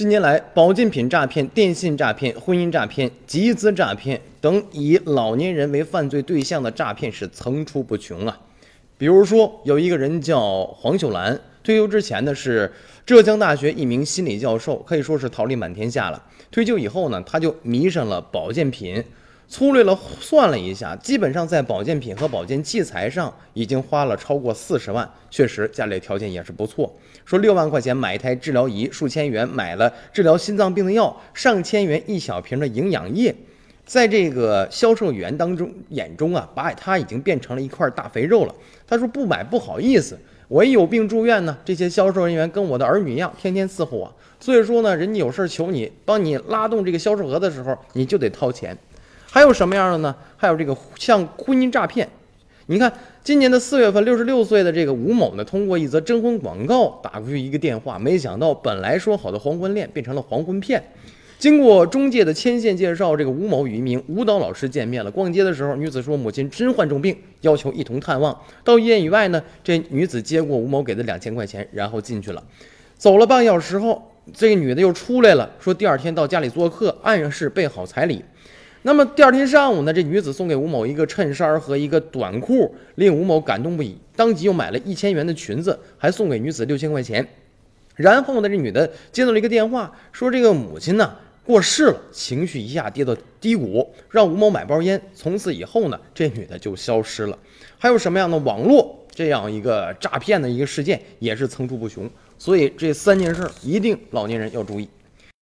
近年来，保健品诈骗、电信诈骗、婚姻诈骗、集资诈骗等以老年人为犯罪对象的诈骗是层出不穷啊。比如说，有一个人叫黄秀兰，退休之前呢是浙江大学一名心理教授，可以说是桃李满天下了。退休以后呢，他就迷上了保健品。粗略了算了一下，基本上在保健品和保健器材上已经花了超过四十万。确实，家里条件也是不错。说六万块钱买一台治疗仪，数千元买了治疗心脏病的药，上千元一小瓶的营养液。在这个销售员当中眼中啊，把他已经变成了一块大肥肉了。他说不买不好意思，我一有病住院呢，这些销售人员跟我的儿女一样，天天伺候我。所以说呢，人家有事求你，帮你拉动这个销售额的时候，你就得掏钱。还有什么样的呢？还有这个像婚姻诈骗。你看，今年的四月份，六十六岁的这个吴某呢，通过一则征婚广告打过去一个电话，没想到本来说好的黄昏恋变成了黄昏骗。经过中介的牵线介绍，这个吴某与一名舞蹈老师见面了。逛街的时候，女子说母亲身患重病，要求一同探望。到医院以外呢，这女子接过吴某给的两千块钱，然后进去了。走了半小时后，这个女的又出来了，说第二天到家里做客，暗示备好彩礼。那么第二天上午呢，这女子送给吴某一个衬衫和一个短裤，令吴某感动不已，当即又买了一千元的裙子，还送给女子六千块钱。然后呢，这女的接到了一个电话，说这个母亲呢过世了，情绪一下跌到低谷，让吴某买包烟。从此以后呢，这女的就消失了。还有什么样的网络这样一个诈骗的一个事件，也是层出不穷。所以这三件事一定老年人要注意。